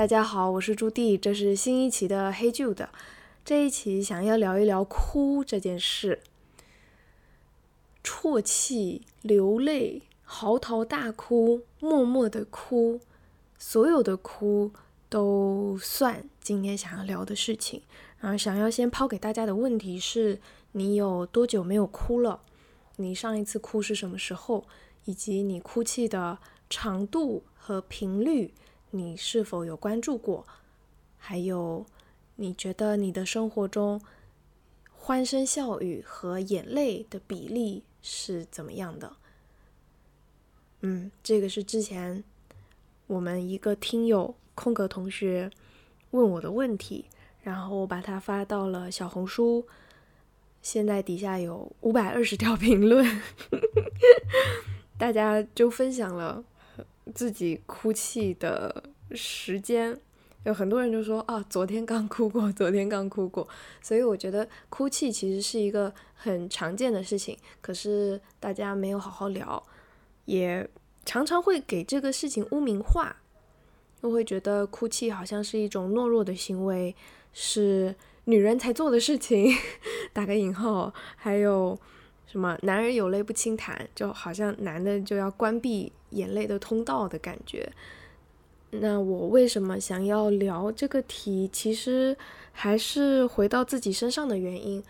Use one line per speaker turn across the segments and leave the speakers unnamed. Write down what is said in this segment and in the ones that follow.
大家好，我是朱棣，这是新一期的黑旧的。这一期想要聊一聊哭这件事，啜泣、流泪、嚎啕大哭、默默的哭，所有的哭都算今天想要聊的事情。然后想要先抛给大家的问题是：你有多久没有哭了？你上一次哭是什么时候？以及你哭泣的长度和频率，你是否有关注过？还有，你觉得你的生活中欢声笑语和眼泪的比例是怎么样的？嗯，这个是之前我们一个听友空格同学问我的问题，然后我把它发到了小红书。现在底下有五百二十条评论，大家就分享了自己哭泣的时间。有很多人就说啊，昨天刚哭过，昨天刚哭过。所以我觉得哭泣其实是一个很常见的事情，可是大家没有好好聊，也常常会给这个事情污名化，又会觉得哭泣好像是一种懦弱的行为，是。女人才做的事情，打个引号，还有什么“男人有泪不轻弹”，就好像男的就要关闭眼泪的通道的感觉。那我为什么想要聊这个题？其实还是回到自己身上的原因，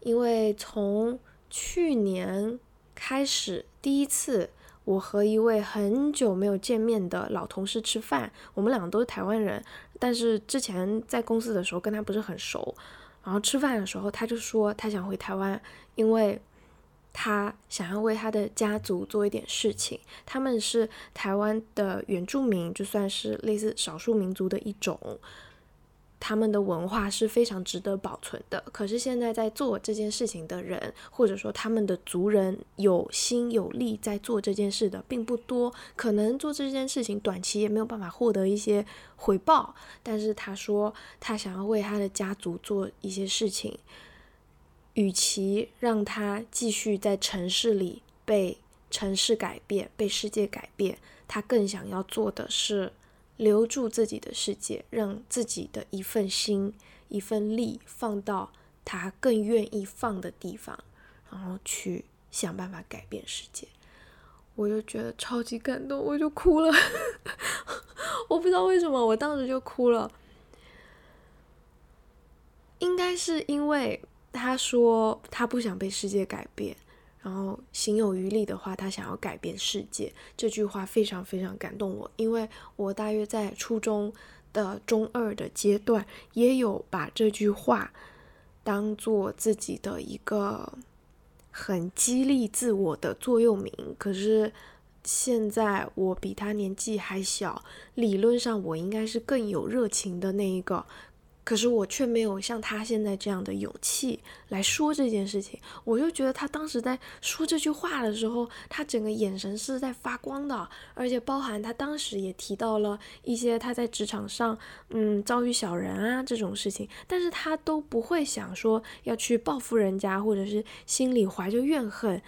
因为从去年开始，第一次。我和一位很久没有见面的老同事吃饭，我们两个都是台湾人，但是之前在公司的时候跟他不是很熟。然后吃饭的时候，他就说他想回台湾，因为他想要为他的家族做一点事情。他们是台湾的原住民，就算是类似少数民族的一种。他们的文化是非常值得保存的，可是现在在做这件事情的人，或者说他们的族人有心有力在做这件事的并不多，可能做这件事情短期也没有办法获得一些回报。但是他说他想要为他的家族做一些事情，与其让他继续在城市里被城市改变、被世界改变，他更想要做的是。留住自己的世界，让自己的一份心、一份力放到他更愿意放的地方，然后去想办法改变世界。我就觉得超级感动，我就哭了。我不知道为什么，我当时就哭了。应该是因为他说他不想被世界改变。然后，心有余力的话，他想要改变世界。这句话非常非常感动我，因为我大约在初中的中二的阶段，也有把这句话当做自己的一个很激励自我的座右铭。可是现在我比他年纪还小，理论上我应该是更有热情的那一个。可是我却没有像他现在这样的勇气来说这件事情，我就觉得他当时在说这句话的时候，他整个眼神是在发光的，而且包含他当时也提到了一些他在职场上，嗯，遭遇小人啊这种事情，但是他都不会想说要去报复人家，或者是心里怀着怨恨，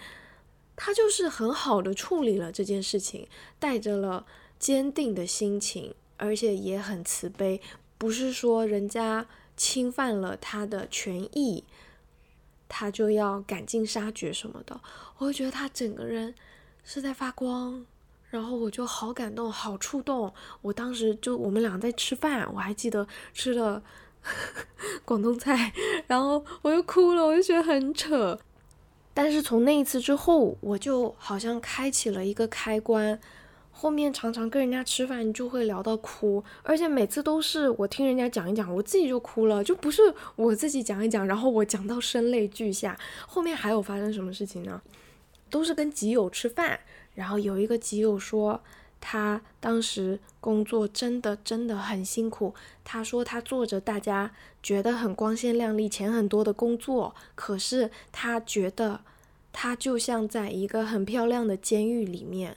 他就是很好的处理了这件事情，带着了坚定的心情，而且也很慈悲。不是说人家侵犯了他的权益，他就要赶尽杀绝什么的。我会觉得他整个人是在发光，然后我就好感动，好触动。我当时就我们俩在吃饭，我还记得吃了 广东菜，然后我又哭了，我就觉得很扯。但是从那一次之后，我就好像开启了一个开关。后面常常跟人家吃饭，就会聊到哭，而且每次都是我听人家讲一讲，我自己就哭了，就不是我自己讲一讲，然后我讲到声泪俱下。后面还有发生什么事情呢？都是跟基友吃饭，然后有一个基友说，他当时工作真的真的很辛苦，他说他做着大家觉得很光鲜亮丽、钱很多的工作，可是他觉得他就像在一个很漂亮的监狱里面。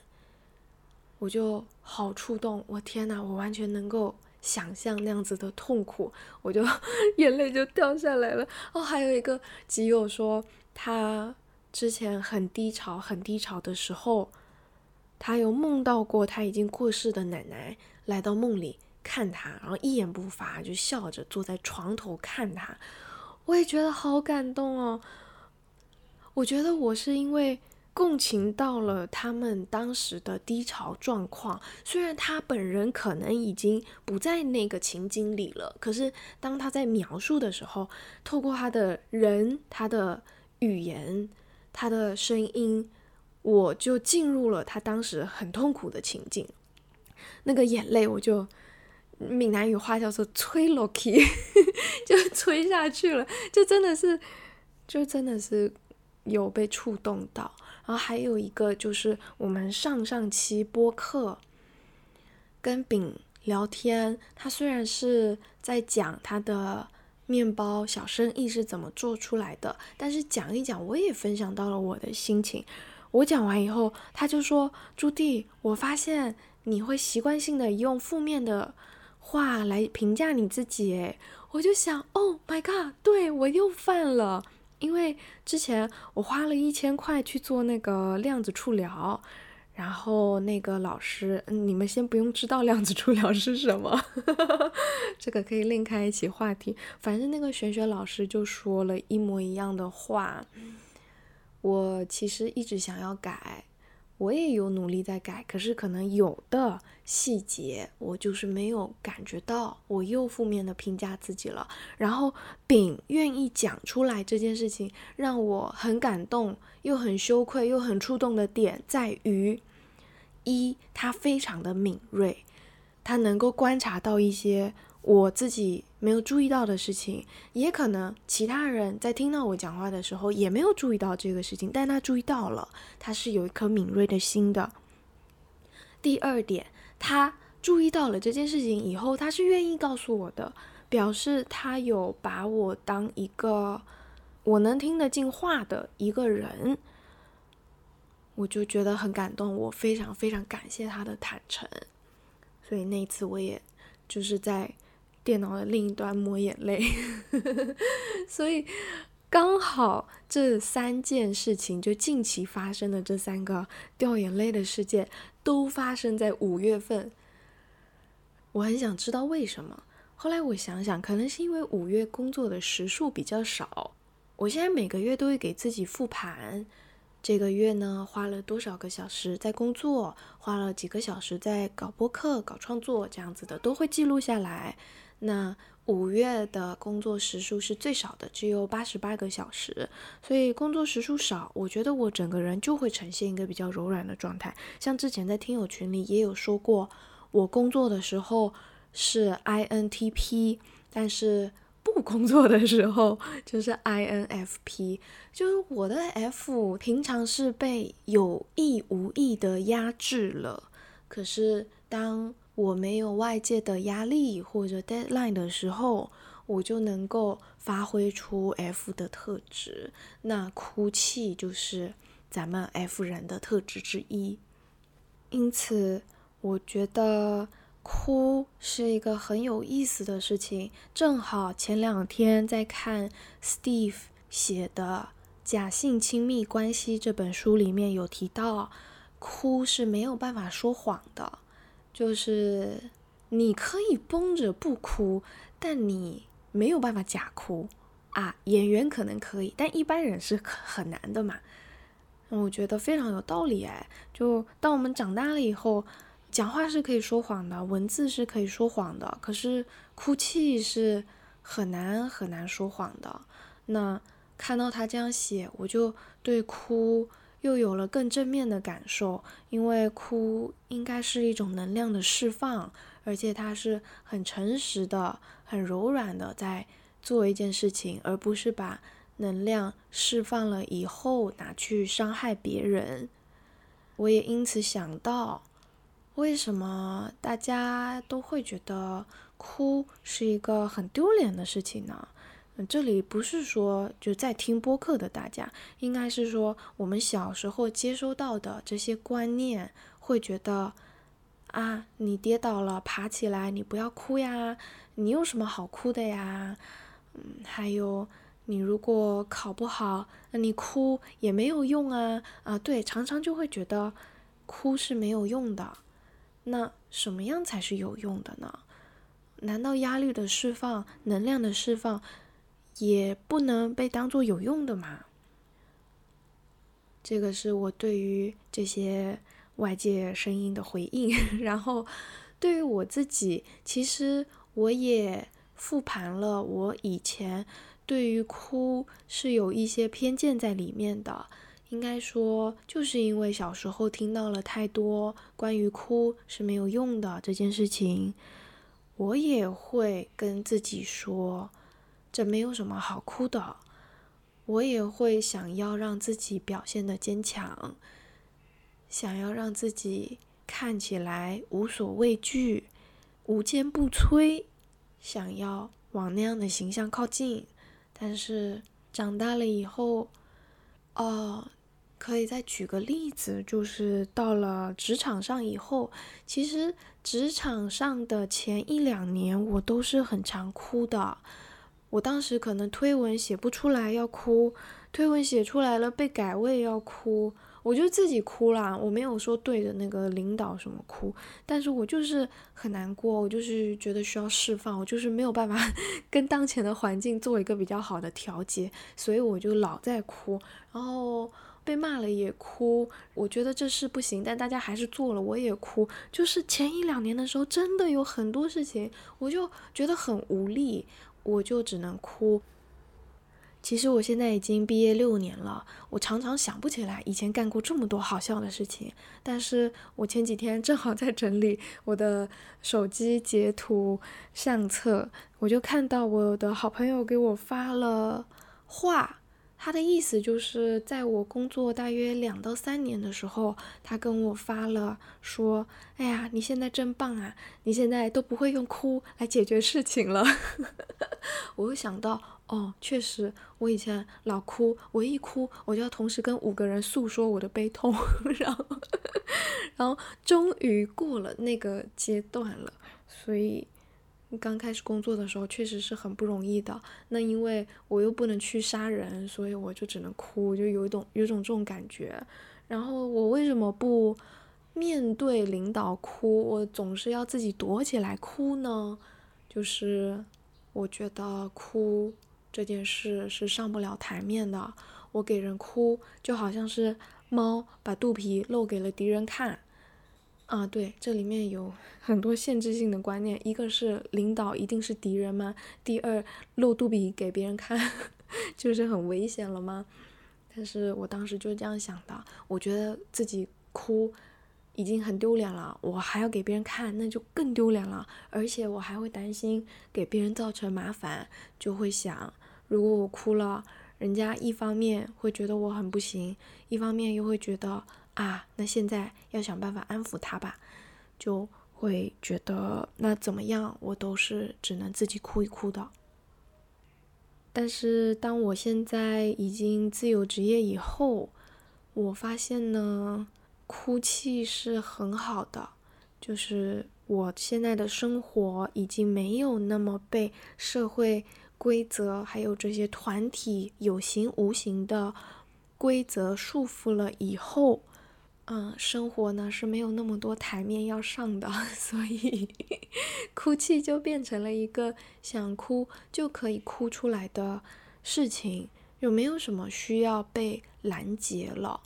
我就好触动，我天呐，我完全能够想象那样子的痛苦，我就 眼泪就掉下来了。哦，还有一个基友说，他之前很低潮、很低潮的时候，他有梦到过他已经过世的奶奶来到梦里看他，然后一言不发，就笑着坐在床头看他。我也觉得好感动哦。我觉得我是因为共情到了他们当时的低潮状况，虽然他本人可能已经不在那个情景里了，可是当他在描述的时候，透过他的人、他的语言、他的声音，我就进入了他当时很痛苦的情景，那个眼泪我就。闽南语话叫做“吹落去”，就吹下去了，就真的是，就真的是有被触动到。然后还有一个就是我们上上期播客跟饼聊天，他虽然是在讲他的面包小生意是怎么做出来的，但是讲一讲，我也分享到了我的心情。我讲完以后，他就说：“朱棣，我发现你会习惯性的用负面的。”话来评价你自己，诶，我就想，Oh my god，对我又犯了，因为之前我花了一千块去做那个量子触疗，然后那个老师，你们先不用知道量子触疗是什么，这个可以另开一起话题。反正那个玄学老师就说了一模一样的话，我其实一直想要改。我也有努力在改，可是可能有的细节我就是没有感觉到，我又负面的评价自己了。然后丙愿意讲出来这件事情，让我很感动，又很羞愧，又很触动的点在于，一他非常的敏锐，他能够观察到一些。我自己没有注意到的事情，也可能其他人在听到我讲话的时候也没有注意到这个事情，但他注意到了，他是有一颗敏锐的心的。第二点，他注意到了这件事情以后，他是愿意告诉我的，表示他有把我当一个我能听得进话的一个人，我就觉得很感动，我非常非常感谢他的坦诚，所以那一次我也就是在。电脑的另一端抹眼泪，所以刚好这三件事情，就近期发生的这三个掉眼泪的事件，都发生在五月份。我很想知道为什么。后来我想想，可能是因为五月工作的时数比较少。我现在每个月都会给自己复盘，这个月呢花了多少个小时在工作，花了几个小时在搞播客、搞创作这样子的，都会记录下来。那五月的工作时数是最少的，只有八十八个小时，所以工作时数少，我觉得我整个人就会呈现一个比较柔软的状态。像之前在听友群里也有说过，我工作的时候是 INTP，但是不工作的时候就是 INFP，就是我的 F 平常是被有意无意的压制了，可是当我没有外界的压力或者 deadline 的时候，我就能够发挥出 F 的特质。那哭泣就是咱们 F 人的特质之一。因此，我觉得哭是一个很有意思的事情。正好前两天在看 Steve 写的《假性亲密关系》这本书里面有提到，哭是没有办法说谎的。就是你可以绷着不哭，但你没有办法假哭啊。演员可能可以，但一般人是很难的嘛。我觉得非常有道理哎。就当我们长大了以后，讲话是可以说谎的，文字是可以说谎的，可是哭泣是很难很难说谎的。那看到他这样写，我就对哭。又有了更正面的感受，因为哭应该是一种能量的释放，而且它是很诚实的、很柔软的在做一件事情，而不是把能量释放了以后拿去伤害别人。我也因此想到，为什么大家都会觉得哭是一个很丢脸的事情呢？这里不是说就在听播客的大家，应该是说我们小时候接收到的这些观念，会觉得啊，你跌倒了，爬起来，你不要哭呀，你有什么好哭的呀？嗯，还有你如果考不好，那你哭也没有用啊啊，对，常常就会觉得哭是没有用的。那什么样才是有用的呢？难道压力的释放、能量的释放，也不能被当做有用的嘛？这个是我对于这些外界声音的回应。然后，对于我自己，其实我也复盘了，我以前对于哭是有一些偏见在里面的。应该说，就是因为小时候听到了太多关于哭是没有用的这件事情，我也会跟自己说，这没有什么好哭的。我也会想要让自己表现的坚强，想要让自己看起来无所畏惧、无坚不摧，想要往那样的形象靠近。但是长大了以后，哦。可以再举个例子，就是到了职场上以后，其实职场上的前一两年，我都是很常哭的。我当时可能推文写不出来要哭，推文写出来了被改我也要哭，我就自己哭啦。我没有说对着那个领导什么哭，但是我就是很难过，我就是觉得需要释放，我就是没有办法 跟当前的环境做一个比较好的调节，所以我就老在哭，然后。被骂了也哭，我觉得这事不行，但大家还是做了，我也哭。就是前一两年的时候，真的有很多事情，我就觉得很无力，我就只能哭。其实我现在已经毕业六年了，我常常想不起来以前干过这么多好笑的事情。但是我前几天正好在整理我的手机截图相册，我就看到我的好朋友给我发了话。他的意思就是，在我工作大约两到三年的时候，他跟我发了说：“哎呀，你现在真棒啊！你现在都不会用哭来解决事情了。”我又想到，哦，确实，我以前老哭，我一哭我就要同时跟五个人诉说我的悲痛，然后，然后终于过了那个阶段了，所以。刚开始工作的时候确实是很不容易的，那因为我又不能去杀人，所以我就只能哭，就有一种有种这种感觉。然后我为什么不面对领导哭，我总是要自己躲起来哭呢？就是我觉得哭这件事是上不了台面的，我给人哭就好像是猫把肚皮露给了敌人看。啊，对，这里面有很多限制性的观念，一个是领导一定是敌人吗？第二，露肚皮给别人看，就是很危险了吗？但是我当时就这样想的，我觉得自己哭已经很丢脸了，我还要给别人看，那就更丢脸了，而且我还会担心给别人造成麻烦，就会想，如果我哭了，人家一方面会觉得我很不行，一方面又会觉得。啊，那现在要想办法安抚他吧，就会觉得那怎么样，我都是只能自己哭一哭的。但是当我现在已经自由职业以后，我发现呢，哭泣是很好的，就是我现在的生活已经没有那么被社会规则还有这些团体有形无形的规则束缚了以后。嗯，生活呢是没有那么多台面要上的，所以哭泣就变成了一个想哭就可以哭出来的事情，有没有什么需要被拦截了？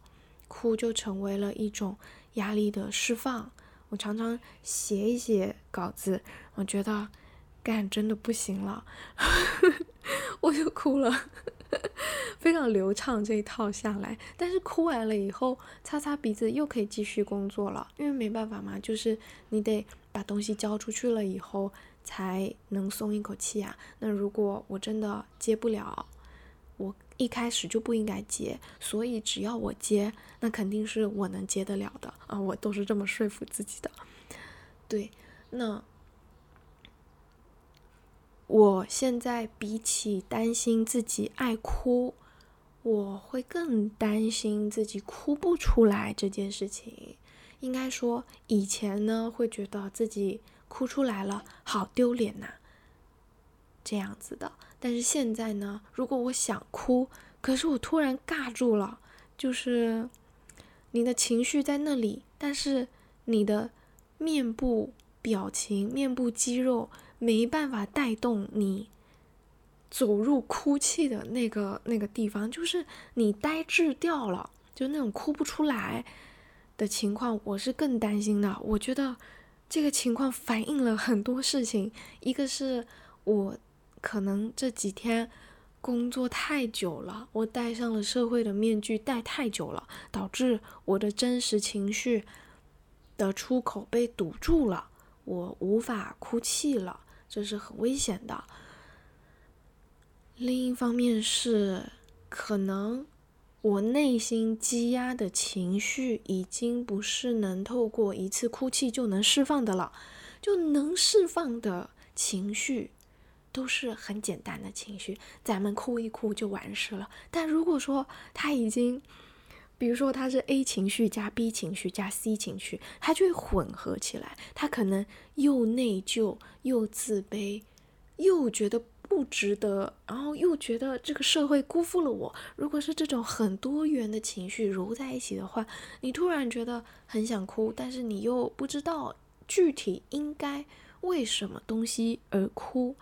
哭就成为了一种压力的释放。我常常写一写稿子，我觉得干真的不行了，我就哭了。非常流畅这一套下来，但是哭完了以后，擦擦鼻子又可以继续工作了。因为没办法嘛，就是你得把东西交出去了以后，才能松一口气啊。那如果我真的接不了，我一开始就不应该接。所以只要我接，那肯定是我能接得了的啊。我都是这么说服自己的。对，那。我现在比起担心自己爱哭，我会更担心自己哭不出来这件事情。应该说，以前呢会觉得自己哭出来了好丢脸呐，这样子的。但是现在呢，如果我想哭，可是我突然尬住了，就是你的情绪在那里，但是你的面部表情、面部肌肉。没办法带动你走入哭泣的那个那个地方，就是你呆滞掉了，就那种哭不出来的情况，我是更担心的。我觉得这个情况反映了很多事情，一个是我可能这几天。工作太久了，我戴上了社会的面具，戴太久了，导致我的真实情绪的出口被堵住了，我无法哭泣了，这是很危险的。另一方面是，可能我内心积压的情绪已经不是能透过一次哭泣就能释放的了，就能释放的情绪。都是很简单的情绪，咱们哭一哭就完事了。但如果说他已经，比如说他是 A 情绪加 B 情绪加 C 情绪，他就会混合起来，他可能又内疚又自卑，又觉得不值得，然后又觉得这个社会辜负了我。如果是这种很多元的情绪揉在一起的话，你突然觉得很想哭，但是你又不知道具体应该为什么东西而哭。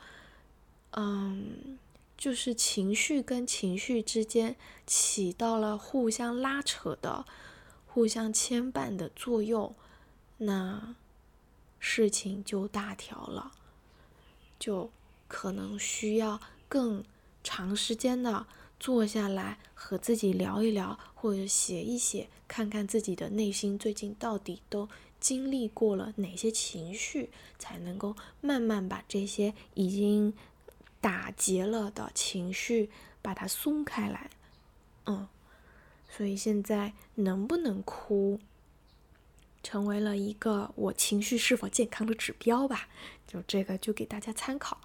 嗯，就是情绪跟情绪之间起到了互相拉扯的、互相牵绊的作用，那事情就大条了，就可能需要更长时间的坐下来和自己聊一聊，或者写一写，看看自己的内心最近到底都经历过了哪些情绪，才能够慢慢把这些已经。打结了的情绪，把它松开来，嗯，所以现在能不能哭，成为了一个我情绪是否健康的指标吧。就这个就给大家参考。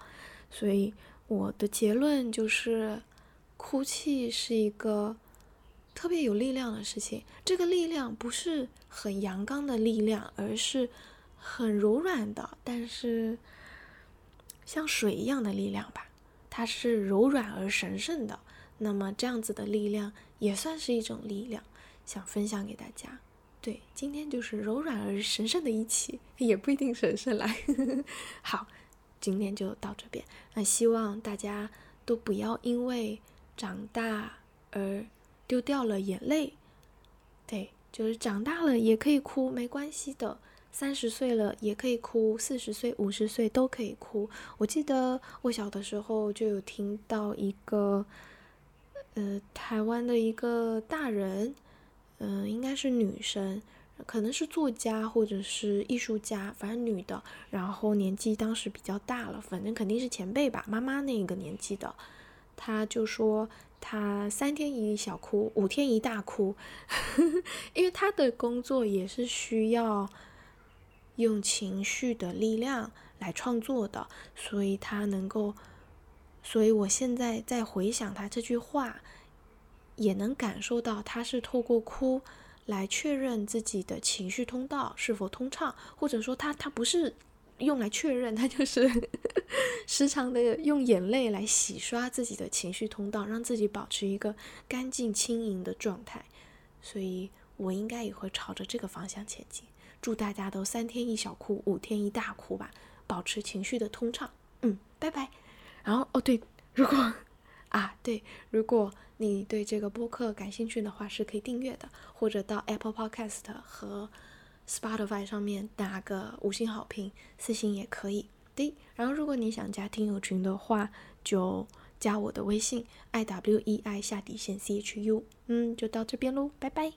所以我的结论就是，哭泣是一个特别有力量的事情。这个力量不是很阳刚的力量，而是很柔软的，但是像水一样的力量吧。它是柔软而神圣的，那么这样子的力量也算是一种力量，想分享给大家。对，今天就是柔软而神圣的一期，也不一定神圣来。好，今天就到这边。那希望大家都不要因为长大而丢掉了眼泪。对，就是长大了也可以哭，没关系的。三十岁了也可以哭，四十岁、五十岁都可以哭。我记得我小的时候就有听到一个，呃，台湾的一个大人，嗯，应该是女生，可能是作家或者是艺术家，反正女的，然后年纪当时比较大了，反正肯定是前辈吧，妈妈那个年纪的，她就说她三天一小哭，五天一大哭，因为她的工作也是需要。用情绪的力量来创作的，所以他能够，所以我现在在回想他这句话，也能感受到他是透过哭来确认自己的情绪通道是否通畅，或者说他他不是用来确认，他就是 时常的用眼泪来洗刷自己的情绪通道，让自己保持一个干净轻盈的状态，所以我应该也会朝着这个方向前进。祝大家都三天一小哭，五天一大哭吧，保持情绪的通畅。嗯，拜拜。然后哦，对，如果啊，对，如果你对这个播客感兴趣的话，是可以订阅的，或者到 Apple Podcast 和 Spotify 上面打个五星好评，私信也可以。对，然后如果你想加听友群的话，就加我的微信 i w e i 下底线 c h u。嗯，就到这边喽，拜拜。